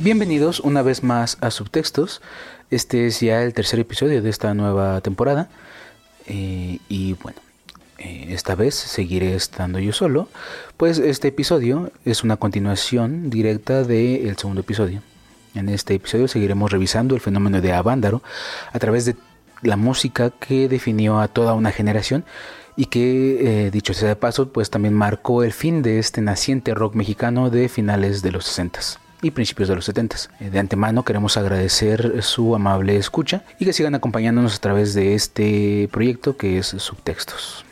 Bienvenidos una vez más a Subtextos. Este es ya el tercer episodio de esta nueva temporada. Eh, y bueno, eh, esta vez seguiré estando yo solo, pues este episodio es una continuación directa del segundo episodio. En este episodio seguiremos revisando el fenómeno de Avándaro a través de la música que definió a toda una generación y que, eh, dicho sea de paso, pues también marcó el fin de este naciente rock mexicano de finales de los 60 y principios de los 70. Eh, de antemano queremos agradecer su amable escucha y que sigan acompañándonos a través de este proyecto que es Subtextos.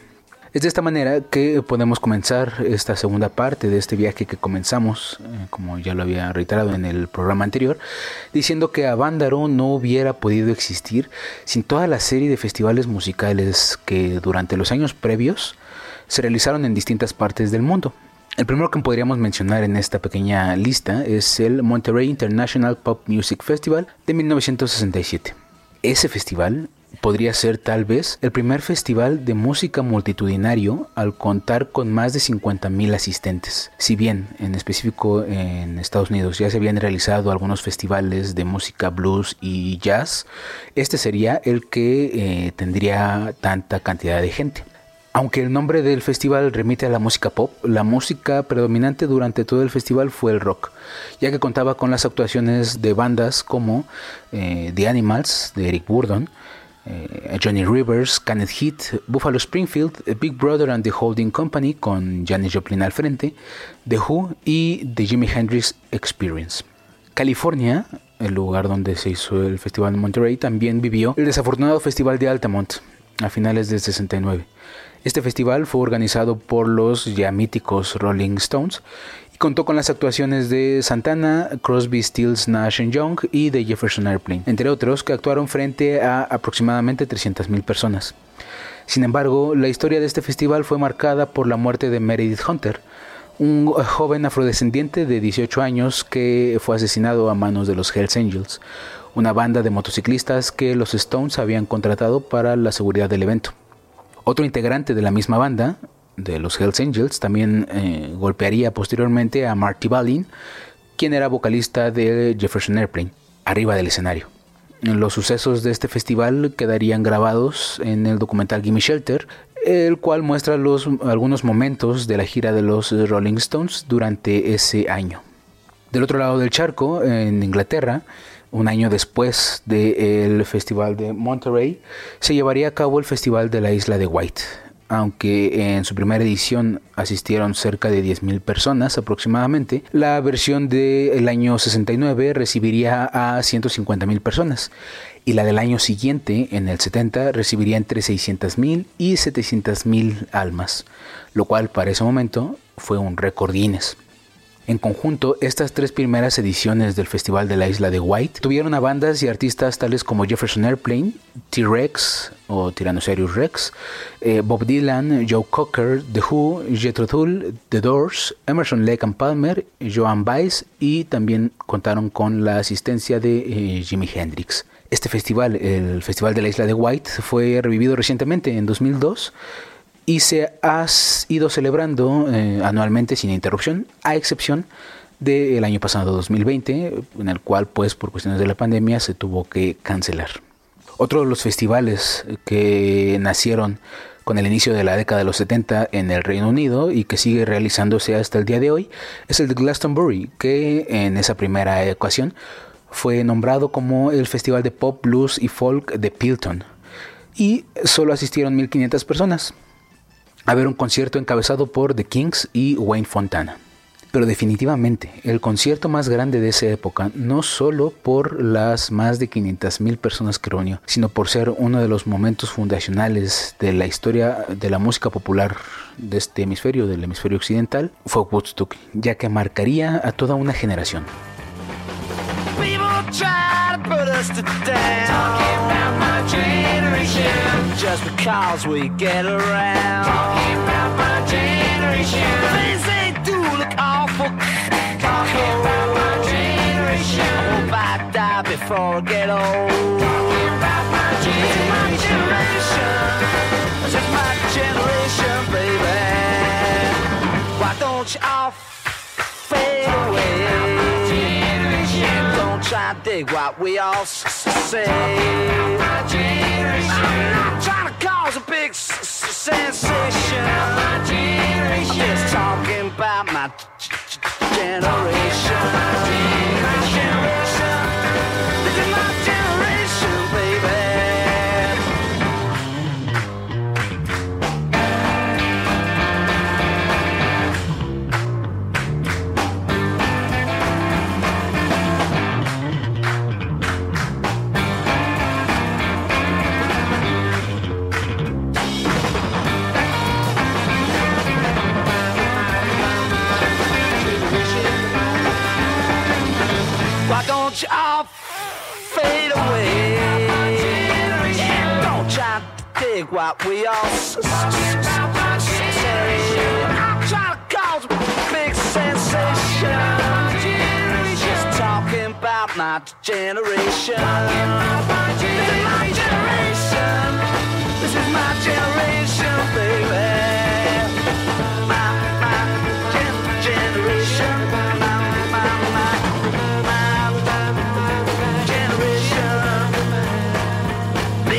Es de esta manera que podemos comenzar esta segunda parte de este viaje que comenzamos, eh, como ya lo había reiterado en el programa anterior, diciendo que Avándaro no hubiera podido existir sin toda la serie de festivales musicales que durante los años previos se realizaron en distintas partes del mundo. El primero que podríamos mencionar en esta pequeña lista es el Monterrey International Pop Music Festival de 1967. Ese festival podría ser tal vez el primer festival de música multitudinario al contar con más de 50.000 asistentes. Si bien en específico en Estados Unidos ya se habían realizado algunos festivales de música blues y jazz, este sería el que eh, tendría tanta cantidad de gente. Aunque el nombre del festival remite a la música pop, la música predominante durante todo el festival fue el rock, ya que contaba con las actuaciones de bandas como eh, The Animals de Eric Burdon, eh, Johnny Rivers, Kenneth Heat, Buffalo Springfield, Big Brother and the Holding Company con Janis Joplin al frente, The Who y The Jimi Hendrix Experience. California, el lugar donde se hizo el Festival de Monterrey, también vivió el desafortunado Festival de Altamont a finales del 69. Este festival fue organizado por los ya míticos Rolling Stones contó con las actuaciones de Santana, Crosby, Stills, Nash Young y de Jefferson Airplane, entre otros que actuaron frente a aproximadamente 300.000 personas. Sin embargo, la historia de este festival fue marcada por la muerte de Meredith Hunter, un joven afrodescendiente de 18 años que fue asesinado a manos de los Hells Angels, una banda de motociclistas que los Stones habían contratado para la seguridad del evento. Otro integrante de la misma banda, de los Hells Angels, también eh, golpearía posteriormente a Marty Balin, quien era vocalista de Jefferson Airplane, arriba del escenario. Los sucesos de este festival quedarían grabados en el documental Gimme Shelter, el cual muestra los, algunos momentos de la gira de los Rolling Stones durante ese año. Del otro lado del charco, en Inglaterra, un año después del Festival de Monterey, se llevaría a cabo el Festival de la Isla de White, aunque en su primera edición asistieron cerca de 10.000 personas aproximadamente, la versión del año 69 recibiría a 150.000 personas y la del año siguiente, en el 70, recibiría entre 600.000 y 700.000 almas, lo cual para ese momento fue un récord Guinness. En conjunto, estas tres primeras ediciones del Festival de la Isla de White tuvieron a bandas y artistas tales como Jefferson Airplane, T-Rex o Tyrannosaurus Rex, eh, Bob Dylan, Joe Cocker, The Who, Jethro Tull, The Doors, Emerson Lake and Palmer, Joan Baez y también contaron con la asistencia de eh, Jimi Hendrix. Este festival, el Festival de la Isla de White, fue revivido recientemente en 2002 y se ha ido celebrando eh, anualmente sin interrupción, a excepción del año pasado 2020, en el cual pues por cuestiones de la pandemia se tuvo que cancelar. Otro de los festivales que nacieron con el inicio de la década de los 70 en el Reino Unido y que sigue realizándose hasta el día de hoy es el de Glastonbury, que en esa primera ocasión fue nombrado como el Festival de Pop, Blues y Folk de Pilton. Y solo asistieron 1.500 personas a ver un concierto encabezado por The Kings y Wayne Fontana. Pero definitivamente, el concierto más grande de esa época, no solo por las más de 500.000 personas que reunió, sino por ser uno de los momentos fundacionales de la historia de la música popular de este hemisferio, del hemisferio occidental, fue Woodstock, ya que marcaría a toda una generación. Just because we get around. Talking about my generation. Things they do look awful. Talking about my generation. I hope I die before I get old. Talking about my generation. My generation. Just my generation, baby. Why don't you all fade away? Generation. dig what we all say. I'm not trying to cause a big sensation. I'm just talking about generation. My generation. Don't all fade away? Don't try to dig what we all say. I'm trying to cause a big sensation. Just talking about my generation. This is my generation. My generation, baby. My, my gen- generation.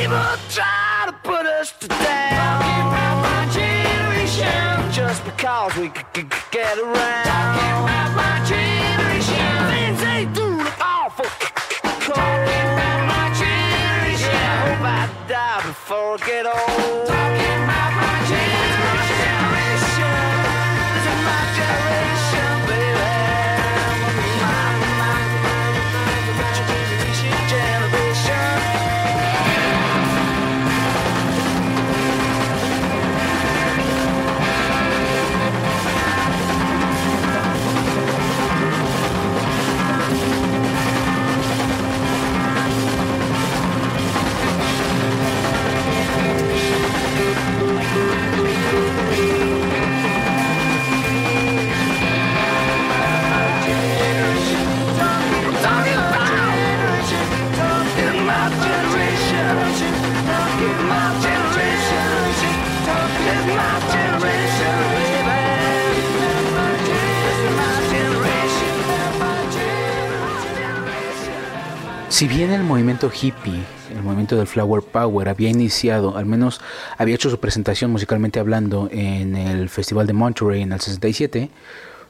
People try to put us to down. my generation. Just because we c- c- c- get around. Talking about my generation. Things they do look awful c- c- cold. my generation. I hope I die before I get old. Movimiento hippie, el movimiento del Flower Power había iniciado, al menos había hecho su presentación musicalmente hablando en el Festival de Monterey en el 67,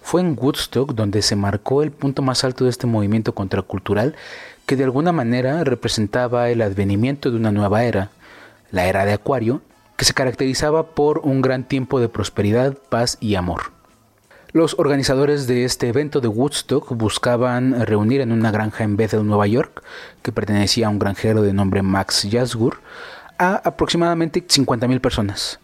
fue en Woodstock donde se marcó el punto más alto de este movimiento contracultural que de alguna manera representaba el advenimiento de una nueva era, la era de Acuario, que se caracterizaba por un gran tiempo de prosperidad, paz y amor. Los organizadores de este evento de Woodstock buscaban reunir en una granja en Bethel, Nueva York, que pertenecía a un granjero de nombre Max Yasgur, a aproximadamente 50.000 personas.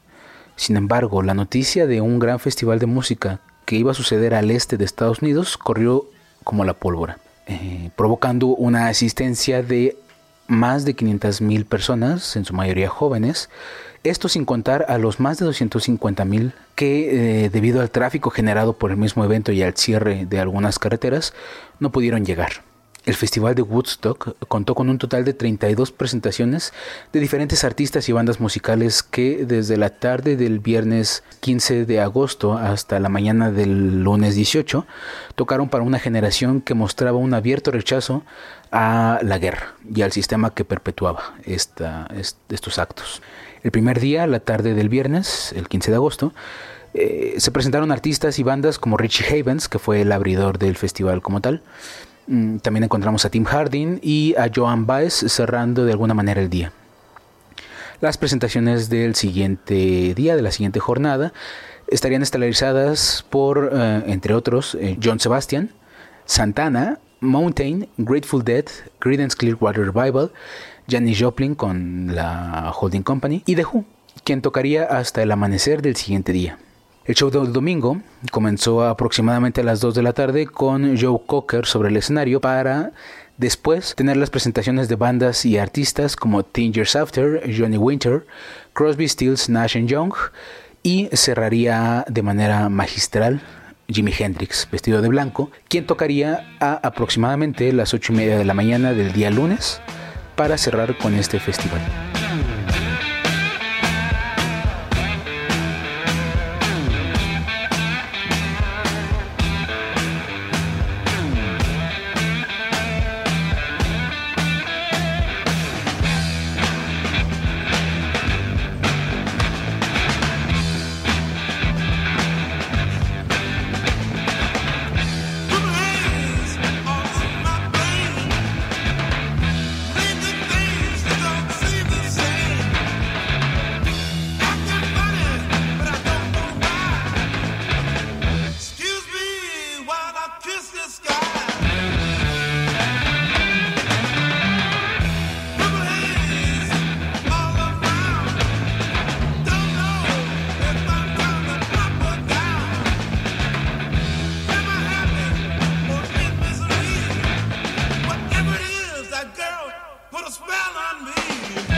Sin embargo, la noticia de un gran festival de música que iba a suceder al este de Estados Unidos corrió como la pólvora, eh, provocando una asistencia de más de 500.000 personas, en su mayoría jóvenes, esto sin contar a los más de 250.000 que, eh, debido al tráfico generado por el mismo evento y al cierre de algunas carreteras, no pudieron llegar. El Festival de Woodstock contó con un total de 32 presentaciones de diferentes artistas y bandas musicales que desde la tarde del viernes 15 de agosto hasta la mañana del lunes 18 tocaron para una generación que mostraba un abierto rechazo a la guerra y al sistema que perpetuaba esta, est- estos actos. El primer día, la tarde del viernes, el 15 de agosto, eh, se presentaron artistas y bandas como Richie Havens, que fue el abridor del festival como tal. Mm, También encontramos a Tim Harding y a Joan Baez cerrando de alguna manera el día. Las presentaciones del siguiente día, de la siguiente jornada, estarían estelarizadas por, eh, entre otros, eh, John Sebastian, Santana, Mountain, Grateful Dead, Creedence Clearwater Revival, Janis Joplin con la Holding Company y The Who, quien tocaría hasta el amanecer del siguiente día. El show del domingo comenzó aproximadamente a las 2 de la tarde con Joe Cocker sobre el escenario para después tener las presentaciones de bandas y artistas como Ten Years After, Johnny Winter, Crosby, Stills, Nash Young y cerraría de manera magistral Jimi Hendrix vestido de blanco, quien tocaría a aproximadamente las 8 y media de la mañana del día lunes para cerrar con este festival. put a spell on me.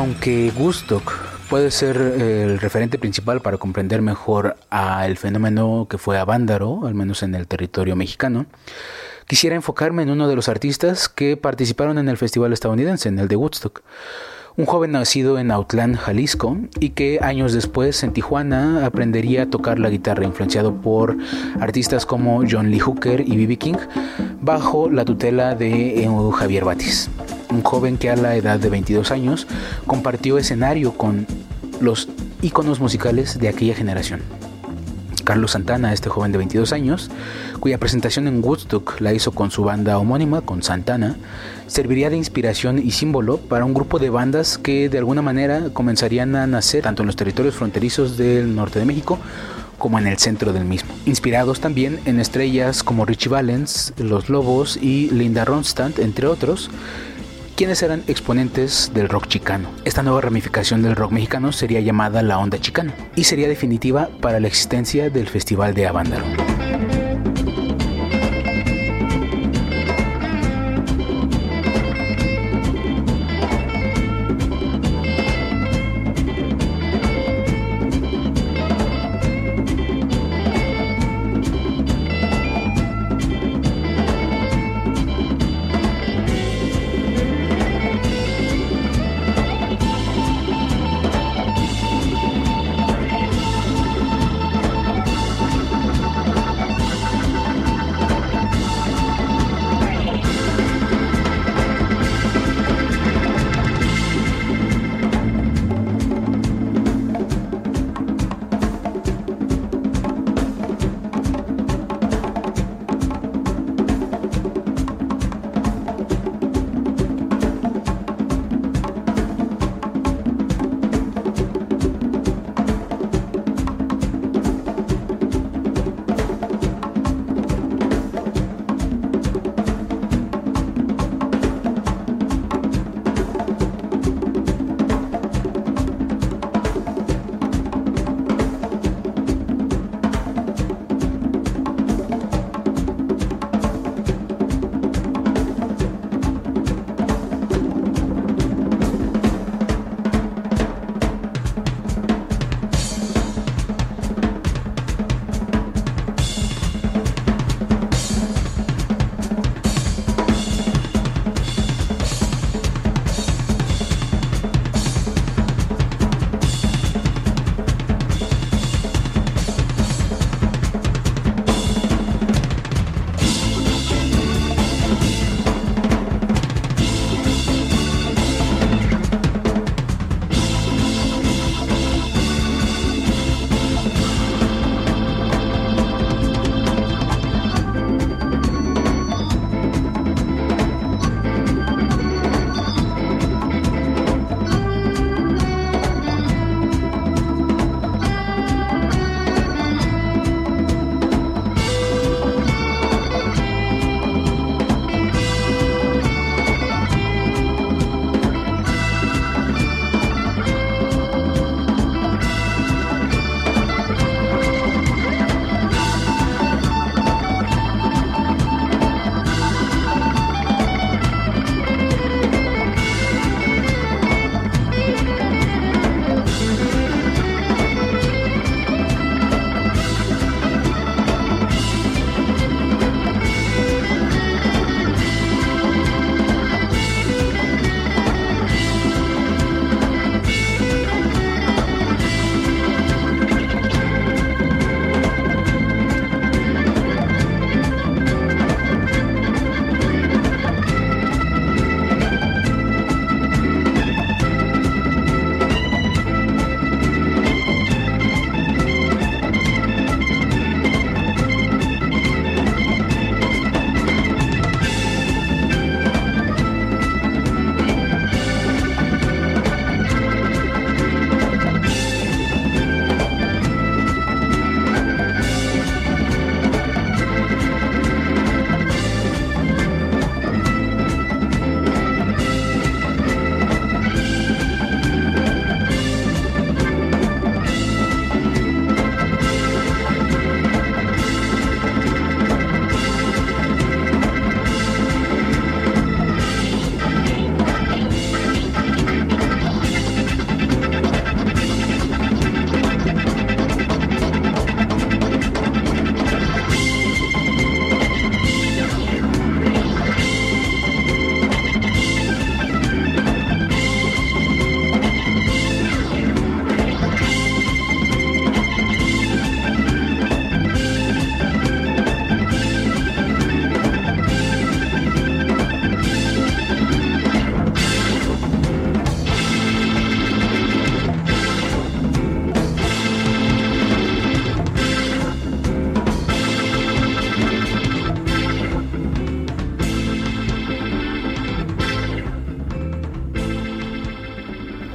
Aunque Woodstock puede ser el referente principal para comprender mejor al fenómeno que fue Avándaro, al menos en el territorio mexicano, quisiera enfocarme en uno de los artistas que participaron en el festival estadounidense, en el de Woodstock un joven nacido en Autlán, Jalisco, y que años después en Tijuana aprendería a tocar la guitarra, influenciado por artistas como John Lee Hooker y B.B. King, bajo la tutela de Javier Batis, un joven que a la edad de 22 años compartió escenario con los íconos musicales de aquella generación. Carlos Santana, este joven de 22 años, cuya presentación en Woodstock la hizo con su banda homónima, con Santana, serviría de inspiración y símbolo para un grupo de bandas que de alguna manera comenzarían a nacer tanto en los territorios fronterizos del norte de México como en el centro del mismo, inspirados también en estrellas como Richie Valens, Los Lobos y Linda Ronstadt, entre otros, quienes eran exponentes del rock chicano. Esta nueva ramificación del rock mexicano sería llamada la onda chicana y sería definitiva para la existencia del Festival de Avándaro.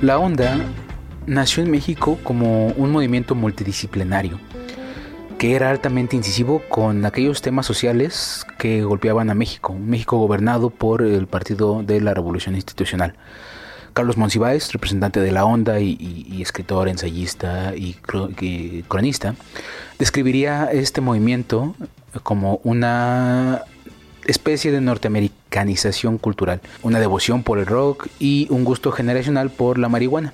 La onda nació en México como un movimiento multidisciplinario que era altamente incisivo con aquellos temas sociales que golpeaban a México, México gobernado por el Partido de la Revolución Institucional. Carlos Monsiváis, representante de la onda y, escritor, ensayista y cronista, describiría este movimiento como una especie de norteamericanización cultural, una devoción por el rock y un gusto generacional por la marihuana.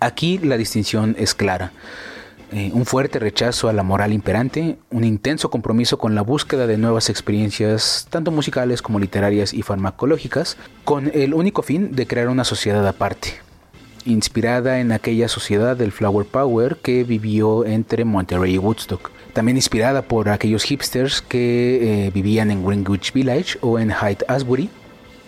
Aquí la distinción es clara. Eh, un fuerte rechazo a la moral imperante, un intenso compromiso con la búsqueda de nuevas experiencias, tanto musicales como literarias y farmacológicas, con el único fin de crear una sociedad aparte, inspirada en aquella sociedad del Flower Power que vivió entre Monterrey y Woodstock. También inspirada por aquellos hipsters que eh, vivían en Greenwich Village o en Hyde Asbury.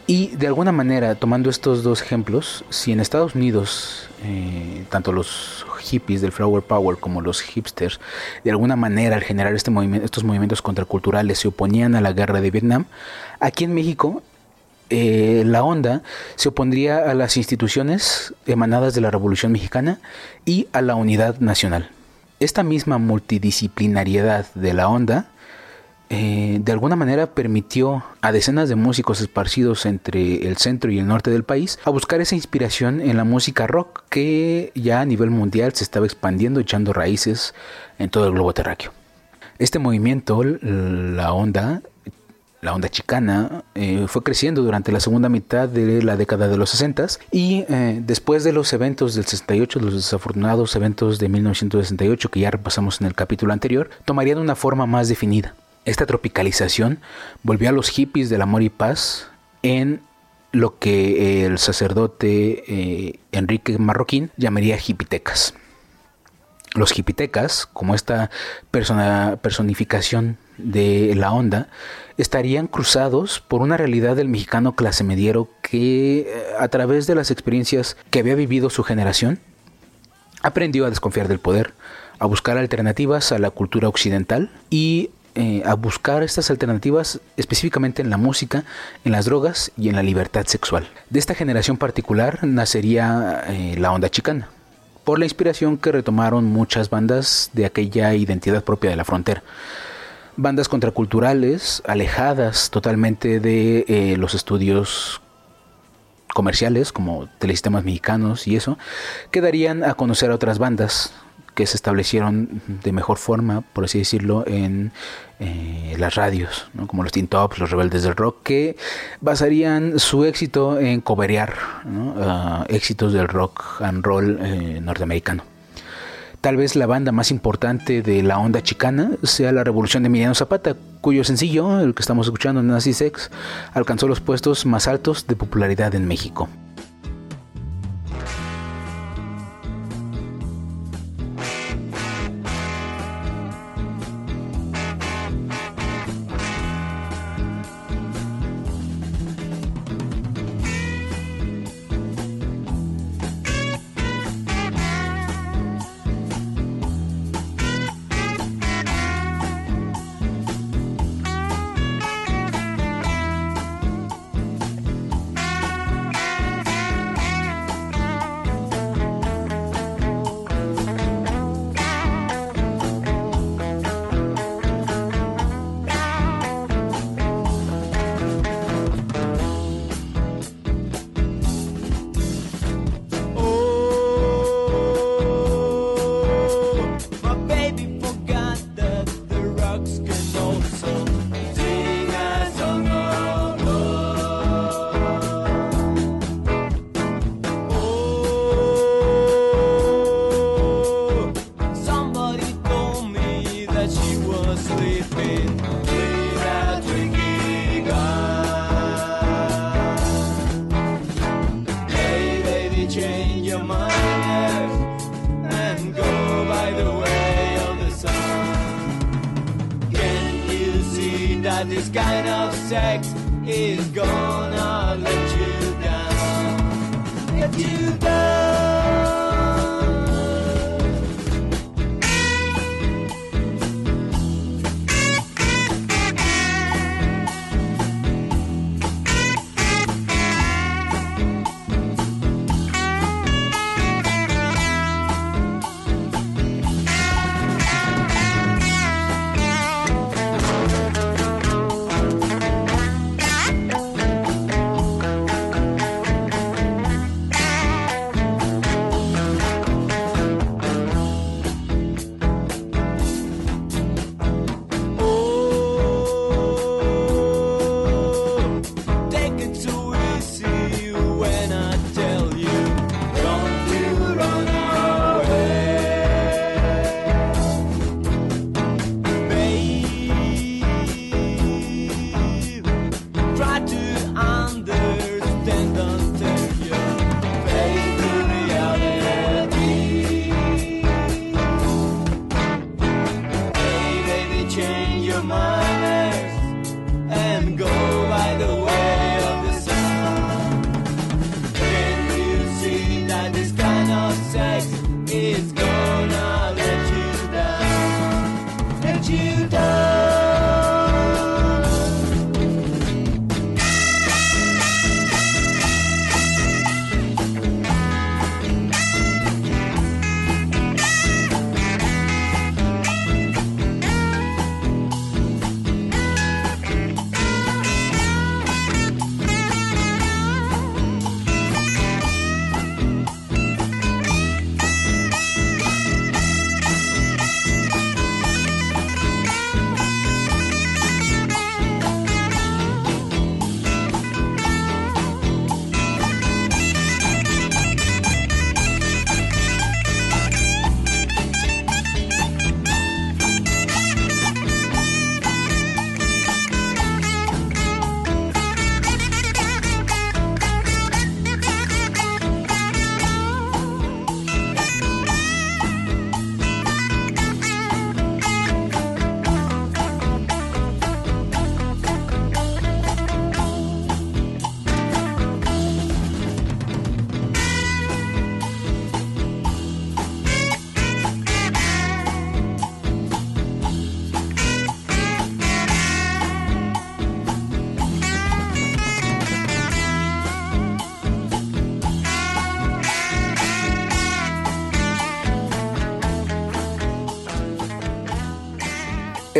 Y de alguna manera, tomando estos dos ejemplos, si en Estados Unidos eh, tanto los hippies del Flower Power como los hipsters, de alguna manera al generar este movimiento, estos movimientos contraculturales se oponían a la guerra de Vietnam, aquí en México eh, la onda se opondría a las instituciones emanadas de la Revolución Mexicana y a la unidad nacional. Esta misma multidisciplinariedad de la onda eh, de alguna manera permitió a decenas de músicos esparcidos entre el centro y el norte del país a buscar esa inspiración en la música rock que ya a nivel mundial se estaba expandiendo, echando raíces en todo el globo terráqueo. Este movimiento, la onda, la onda chicana eh, fue creciendo durante la segunda mitad de la década de los 60 y eh, después de los eventos del 68, los desafortunados eventos de 1968 que ya repasamos en el capítulo anterior, tomarían una forma más definida. Esta tropicalización volvió a los hippies del amor y paz en lo que el sacerdote eh, Enrique Marroquín llamaría hipitecas. Los hipitecas, como esta personificación de la onda, estarían cruzados por una realidad del mexicano clase mediero que, eh, a través de las experiencias que había vivido su generación, aprendió a desconfiar del poder, a buscar alternativas a la cultura occidental y eh, a buscar estas alternativas específicamente en la música, en las drogas y en la libertad sexual. De esta generación particular nacería eh, la onda chicana, por la inspiración que retomaron muchas bandas de aquella identidad propia de la frontera. Bandas contraculturales, alejadas totalmente de eh, los estudios comerciales como telesistemas mexicanos y eso, que darían a conocer a otras bandas que se establecieron de mejor forma, por así decirlo, en eh, las radios, como los Teen Tops, los Rebeldes del Rock, que basarían su éxito en coberear ah, éxitos del rock and roll eh, norteamericano. Tal vez la banda más importante de la onda chicana sea la Revolución de Emiliano Zapata, cuyo sencillo, el que estamos escuchando, Nazi Sex, alcanzó los puestos más altos de popularidad en México.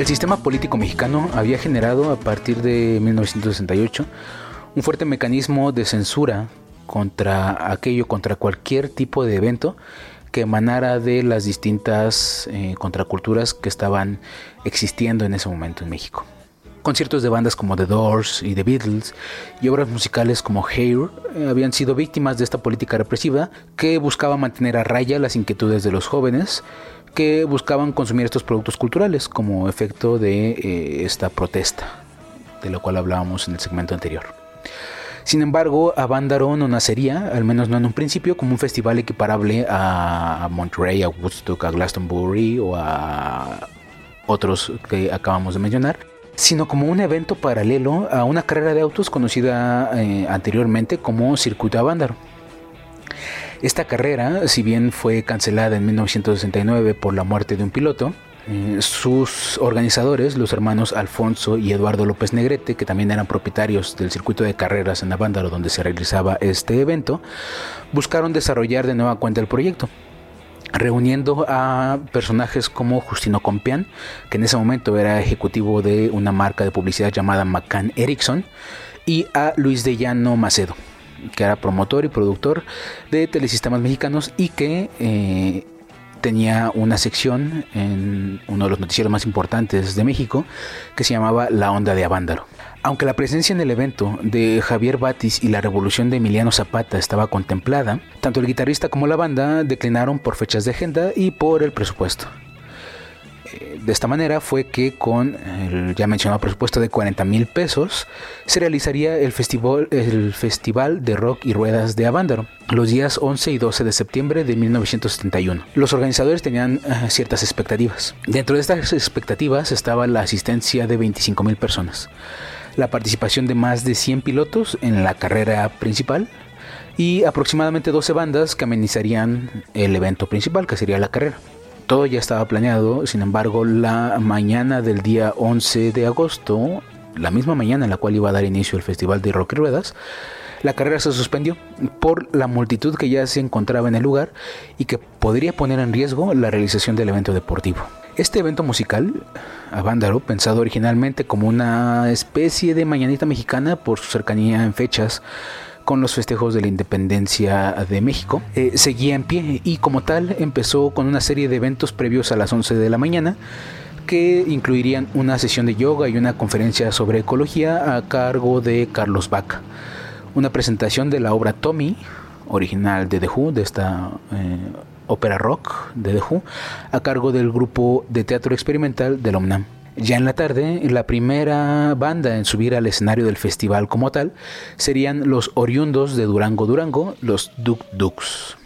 El sistema político mexicano había generado a partir de 1968 un fuerte mecanismo de censura contra aquello, contra cualquier tipo de evento que emanara de las distintas eh, contraculturas que estaban existiendo en ese momento en México. Conciertos de bandas como The Doors y The Beatles y obras musicales como Hair eh, habían sido víctimas de esta política represiva que buscaba mantener a raya las inquietudes de los jóvenes que buscaban consumir estos productos culturales como efecto de eh, esta protesta, de lo cual hablábamos en el segmento anterior. Sin embargo, Avándaro no nacería, al menos no en un principio, como un festival equiparable a Monterey, a Woodstock, a Glastonbury o a otros que acabamos de mencionar, sino como un evento paralelo a una carrera de autos conocida eh, anteriormente como Circuito Avándaro. Esta carrera, si bien fue cancelada en 1969 por la muerte de un piloto, eh, sus organizadores, los hermanos Alfonso y Eduardo López Negrete, que también eran propietarios del circuito de carreras en Avándaro donde se realizaba este evento, buscaron desarrollar de nueva cuenta el proyecto reuniendo a personajes como Justino Compián, que en ese momento era ejecutivo de una marca de publicidad llamada McCann Erickson, y a Luis de Llano Macedo, que era promotor y productor de telesistemas mexicanos y que eh, tenía una sección en uno de los noticieros más importantes de México que se llamaba La Onda de Avándaro. Aunque la presencia en el evento de Javier Batis y la revolución de Emiliano Zapata estaba contemplada, tanto el guitarrista como la banda declinaron por fechas de agenda y por el presupuesto. Eh, de esta manera fue que con el ya mencionado presupuesto de 40 mil pesos se realizaría el festival, el festival de Rock y Ruedas de Avándaro los días 11 y 12 de septiembre de 1971. Los organizadores tenían eh, ciertas expectativas. Dentro de estas expectativas estaba la asistencia de 25 mil personas la participación de más de 100 pilotos en la carrera principal y aproximadamente 12 bandas que amenizarían el evento principal, que sería la carrera. Todo ya estaba planeado, sin embargo, la mañana del día 11 de agosto, la misma mañana en la cual iba a dar inicio el Festival de Rock y Ruedas, la carrera se suspendió por la multitud que ya se encontraba en el lugar y que podría poner en riesgo la realización del evento deportivo. Este evento musical, Avándaro, pensado originalmente como una especie de mañanita mexicana por su cercanía en fechas con los festejos de la independencia de México, eh, seguía en pie y como tal empezó con una serie de eventos previos a las 11 de la mañana que incluirían una sesión de yoga y una conferencia sobre ecología a cargo de Carlos Vaca, una presentación de la obra Tommy, original de The Who, de esta eh, ópera rock de The Who, a cargo del grupo de teatro experimental del OMNAM. Ya en la tarde, la primera banda en subir al escenario del festival como tal serían los oriundos de Durango Durango, los Duk Duks.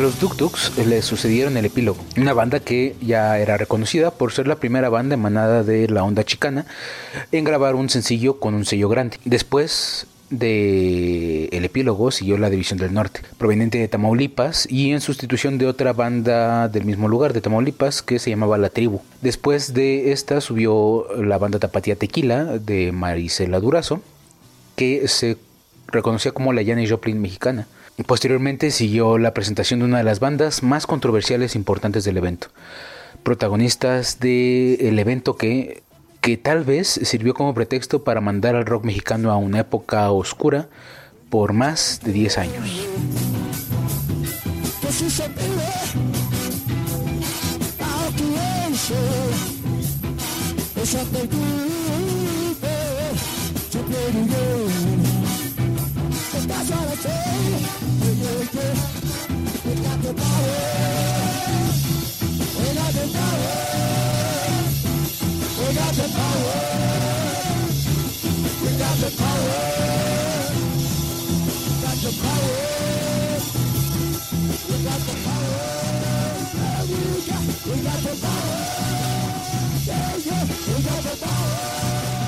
Los Duk Duks le sucedieron el epílogo, una banda que ya era reconocida por ser la primera banda emanada de la onda chicana en grabar un sencillo con un sello grande. Después de el epílogo siguió la División del Norte, proveniente de Tamaulipas y en sustitución de otra banda del mismo lugar de Tamaulipas que se llamaba La Tribu. Después de esta subió la banda Tapatía Tequila de Marisela Durazo, que se reconocía como la Janis Joplin mexicana. Posteriormente siguió la presentación de una de las bandas más controversiales e importantes del evento, protagonistas del evento que, que tal vez sirvió como pretexto para mandar al rock mexicano a una época oscura por más de 10 años. That's all I say. Yeah, yeah, yeah. We got the power. We got the power. We got the power. We got the power. Got the power. We got the power. Yeah, yeah. We got the power. Yeah, yeah. We got the power.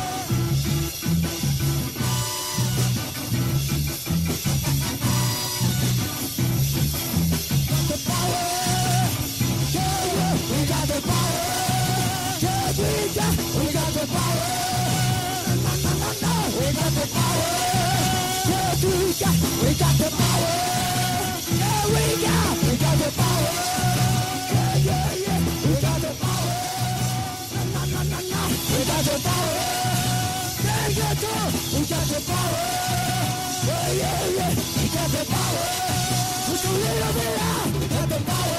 We got the power. Yes, we got. We got the power. Yeah, we got. We got the power. Yeah, yeah, yeah. We got the power. No, no, no, no. We got the power. Yeah, yeah, yeah. We got the power. We got the power.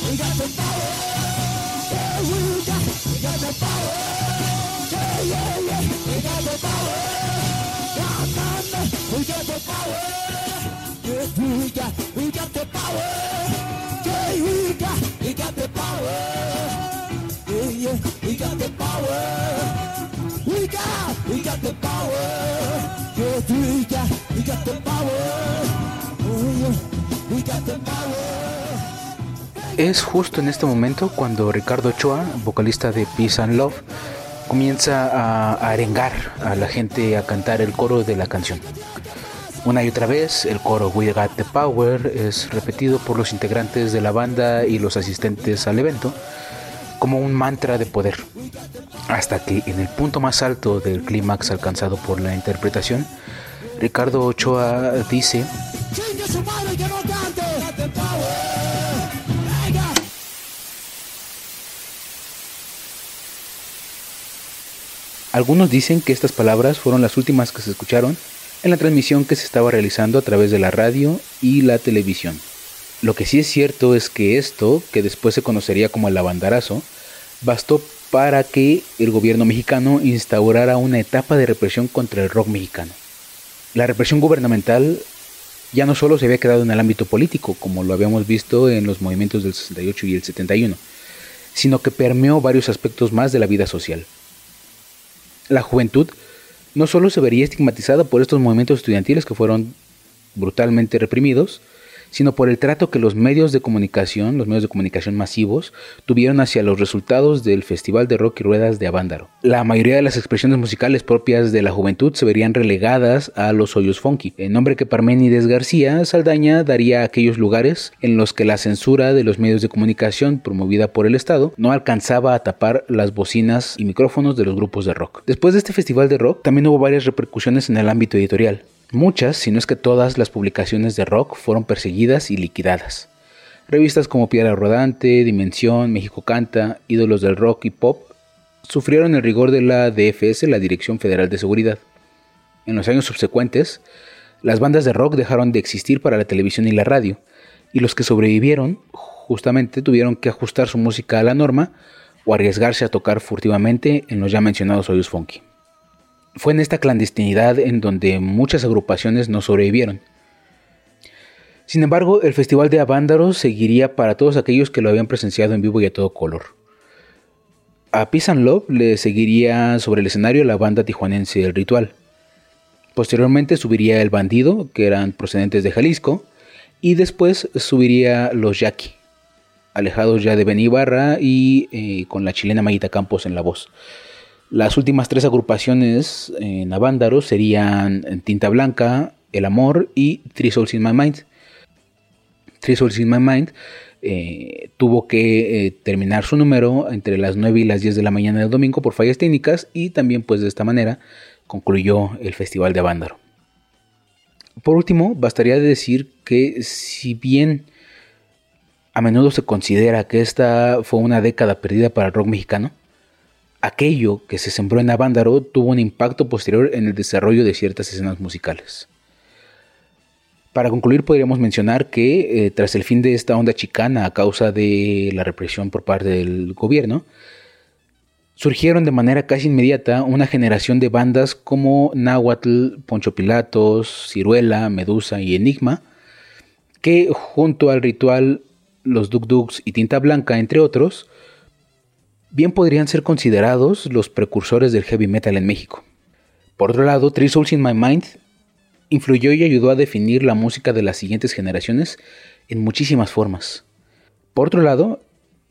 We got the power the power. Yeah, yeah, yeah. We got the power. Come on, we got the power. Yeah, we got, we got the power. Yeah, we got, we got the power. Yeah, yeah, we got the power. We got, we got the power. Yeah, we got, we got the power. Oh yeah, we got the power. Es justo en este momento cuando Ricardo Ochoa, vocalista de Peace and Love, comienza a, arengar a la gente a cantar el coro de la canción. Una y otra vez, el coro We Got the Power es repetido por los integrantes de la banda y los asistentes al evento como un mantra de poder, hasta que en el punto más alto del clímax alcanzado por la interpretación, Ricardo Ochoa dice Algunos dicen que estas palabras fueron las últimas que se escucharon en la transmisión que se estaba realizando a través de la radio y la televisión. Lo que sí es cierto es que esto, que después se conocería como el lavandarazo, bastó para que el gobierno mexicano instaurara una etapa de represión contra el rock mexicano. La represión gubernamental ya no solo se había quedado en el ámbito político, como lo habíamos visto en los movimientos del 68 y el 71, sino que permeó varios aspectos más de la vida social. La juventud no solo se vería estigmatizada por estos movimientos estudiantiles que fueron brutalmente reprimidos, sino por el trato que los medios de comunicación, los medios de comunicación masivos, tuvieron hacia los resultados del Festival de Rock y Ruedas de Avándaro. La mayoría de las expresiones musicales propias de la juventud se verían relegadas a los hoyos funky, en nombre que Parménides García Saldaña daría a aquellos lugares en los que la censura de los medios de comunicación promovida por el Estado no alcanzaba a tapar las bocinas y micrófonos de los grupos de rock. Después de este festival de rock, también hubo varias repercusiones en el ámbito editorial. Muchas, si no es que todas, las publicaciones de rock fueron perseguidas y liquidadas. Revistas como Piedra Rodante, Dimensión, México Canta, Ídolos del Rock y Pop sufrieron el rigor de la DFS, la Dirección Federal de Seguridad. En los años subsecuentes, las bandas de rock dejaron de existir para la televisión y la radio, y los que sobrevivieron justamente tuvieron que ajustar su música a la norma o arriesgarse a tocar furtivamente en los ya mencionados hoyos funky. Fue en esta clandestinidad en donde muchas agrupaciones no sobrevivieron. Sin embargo, el Festival de Avándaros seguiría para todos aquellos que lo habían presenciado en vivo y a todo color. A Peace Love le seguiría sobre el escenario la banda tijuanense El Ritual. Posteriormente subiría El Bandido, que eran procedentes de Jalisco, Y después subiría los Yaqui, alejados ya de Beni Ibarra y eh, con la chilena Mayita Campos en la voz. Las últimas tres agrupaciones en Avándaro serían Tinta Blanca, El Amor y Three Souls in My Mind. Three Souls in My Mind eh, tuvo que eh, terminar su número entre las 9 y las 10 de la mañana del domingo por fallas técnicas y también pues de esta manera concluyó el Festival de Avándaro. Por último, bastaría decir que si bien a menudo se considera que esta fue una década perdida para el rock mexicano, aquello que se sembró en Avándaro tuvo un impacto posterior en el desarrollo de ciertas escenas musicales. Para concluir, podríamos mencionar que eh, tras el fin de esta onda chicana a causa de la represión por parte del gobierno, surgieron de manera casi inmediata una generación de bandas como Nahuatl, Poncho Pilatos, Ciruela, Medusa y Enigma, que junto al ritual Los Duk Duks y Tinta Blanca, entre otros, bien podrían ser considerados los precursores del heavy metal en México. Por otro lado, Three Souls in My Mind influyó y ayudó a definir la música de las siguientes generaciones en muchísimas formas. Por otro lado,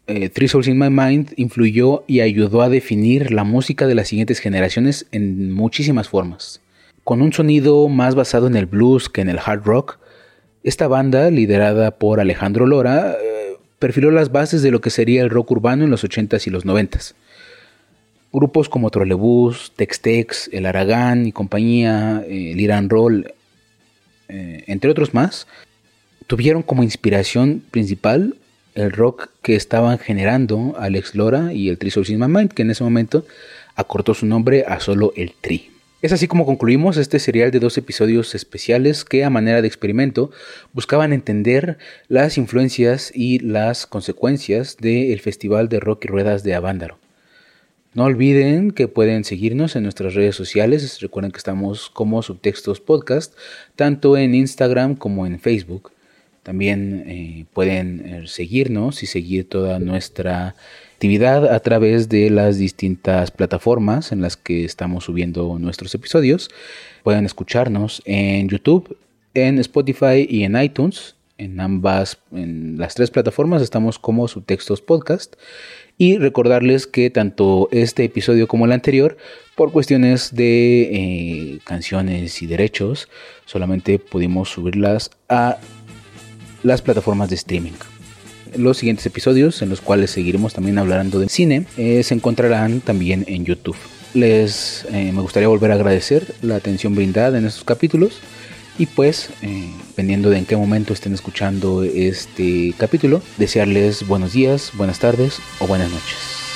eh, Three Souls in My Mind influyó y ayudó a definir la música de las siguientes generaciones en muchísimas formas. Con un sonido más basado en el blues que en el hard rock, esta banda, liderada por Alejandro Lora, perfiló las bases de lo que sería el rock urbano en los 80s y los 90s. Grupos como Trolebús, Tex-Tex, El Aragán y compañía, eh, el Irán Roll, eh, entre otros más, tuvieron como inspiración principal el rock que estaban generando Alex Lora y el Tri My Mind, que en ese momento acortó su nombre a solo el Tri. Es así como concluimos este serial de dos episodios especiales que a manera de experimento buscaban entender las influencias y las consecuencias del Festival de Rock y Ruedas de Avándaro. No olviden que pueden seguirnos en nuestras redes sociales. Recuerden que estamos como Subtextos Podcast, tanto en Instagram como en Facebook. También eh, pueden eh, seguirnos y seguir toda nuestra actividad a través de las distintas plataformas en las que estamos subiendo nuestros episodios. Pueden escucharnos en YouTube, en Spotify y en iTunes. En ambas, en las tres plataformas estamos como Subtextos Podcast. Y recordarles que tanto este episodio como el anterior, por cuestiones de eh, canciones y derechos, solamente pudimos subirlas a las plataformas de streaming. Los siguientes episodios, en los cuales seguiremos también hablando de cine, eh, se encontrarán también en YouTube. Les eh, me gustaría volver a agradecer la atención brindada en estos capítulos y pues, eh, dependiendo de en qué momento estén escuchando este capítulo, desearles buenos días, buenas tardes o buenas noches.